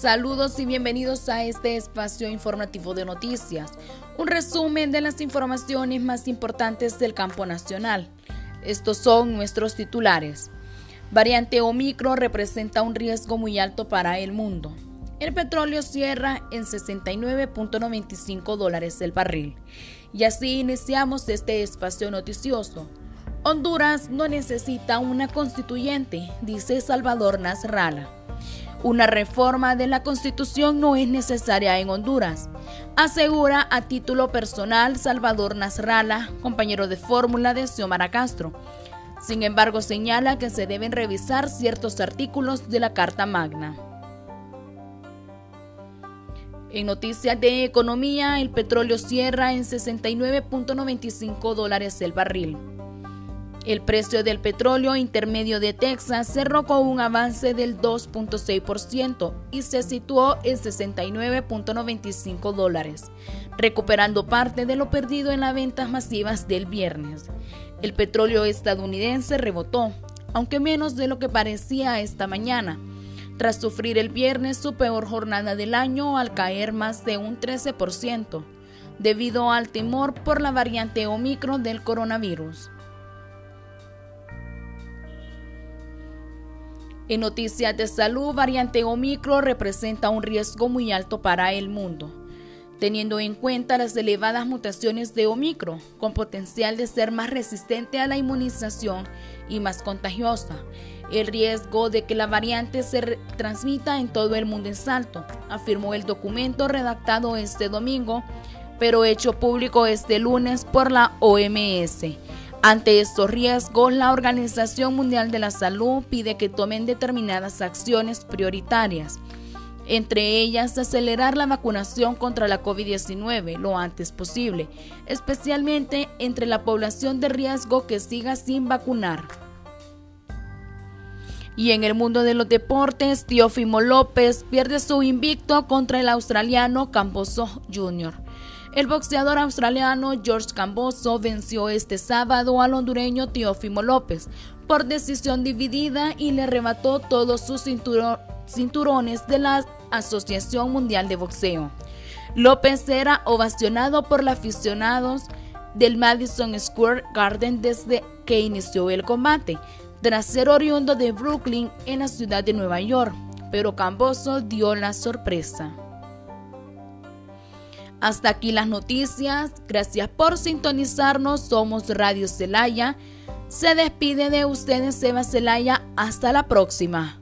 Saludos y bienvenidos a este espacio informativo de noticias, un resumen de las informaciones más importantes del campo nacional. Estos son nuestros titulares. Variante Omicron representa un riesgo muy alto para el mundo. El petróleo cierra en 69.95 dólares el barril. Y así iniciamos este espacio noticioso. Honduras no necesita una constituyente, dice Salvador Nasralla. Una reforma de la Constitución no es necesaria en Honduras, asegura a título personal Salvador Nasralla, compañero de fórmula de Xiomara Castro. Sin embargo, señala que se deben revisar ciertos artículos de la Carta Magna. En noticias de economía, el petróleo cierra en 69.95 dólares el barril. El precio del petróleo intermedio de Texas cerró con un avance del 2.6% y se situó en 69.95 dólares, recuperando parte de lo perdido en las ventas masivas del viernes. El petróleo estadounidense rebotó, aunque menos de lo que parecía esta mañana, tras sufrir el viernes su peor jornada del año al caer más de un 13%, debido al temor por la variante Omicron del coronavirus. En noticias de salud, variante Omicron representa un riesgo muy alto para el mundo, teniendo en cuenta las elevadas mutaciones de Omicron, con potencial de ser más resistente a la inmunización y más contagiosa. El riesgo de que la variante se transmita en todo el mundo es alto, afirmó el documento redactado este domingo, pero hecho público este lunes por la OMS. Ante estos riesgos, la Organización Mundial de la Salud pide que tomen determinadas acciones prioritarias, entre ellas acelerar la vacunación contra la COVID-19 lo antes posible, especialmente entre la población de riesgo que siga sin vacunar. Y en el mundo de los deportes, Teófimo López pierde su invicto contra el australiano Camboso Jr. El boxeador australiano George Camboso venció este sábado al hondureño Teófimo López por decisión dividida y le arrebató todos sus cinturones de la Asociación Mundial de Boxeo. López era ovacionado por los aficionados del Madison Square Garden desde que inició el combate, tras ser oriundo de Brooklyn en la ciudad de Nueva York, pero Camboso dio la sorpresa. Hasta aquí las noticias. Gracias por sintonizarnos. Somos Radio Celaya. Se despide de ustedes Seba Celaya. Hasta la próxima.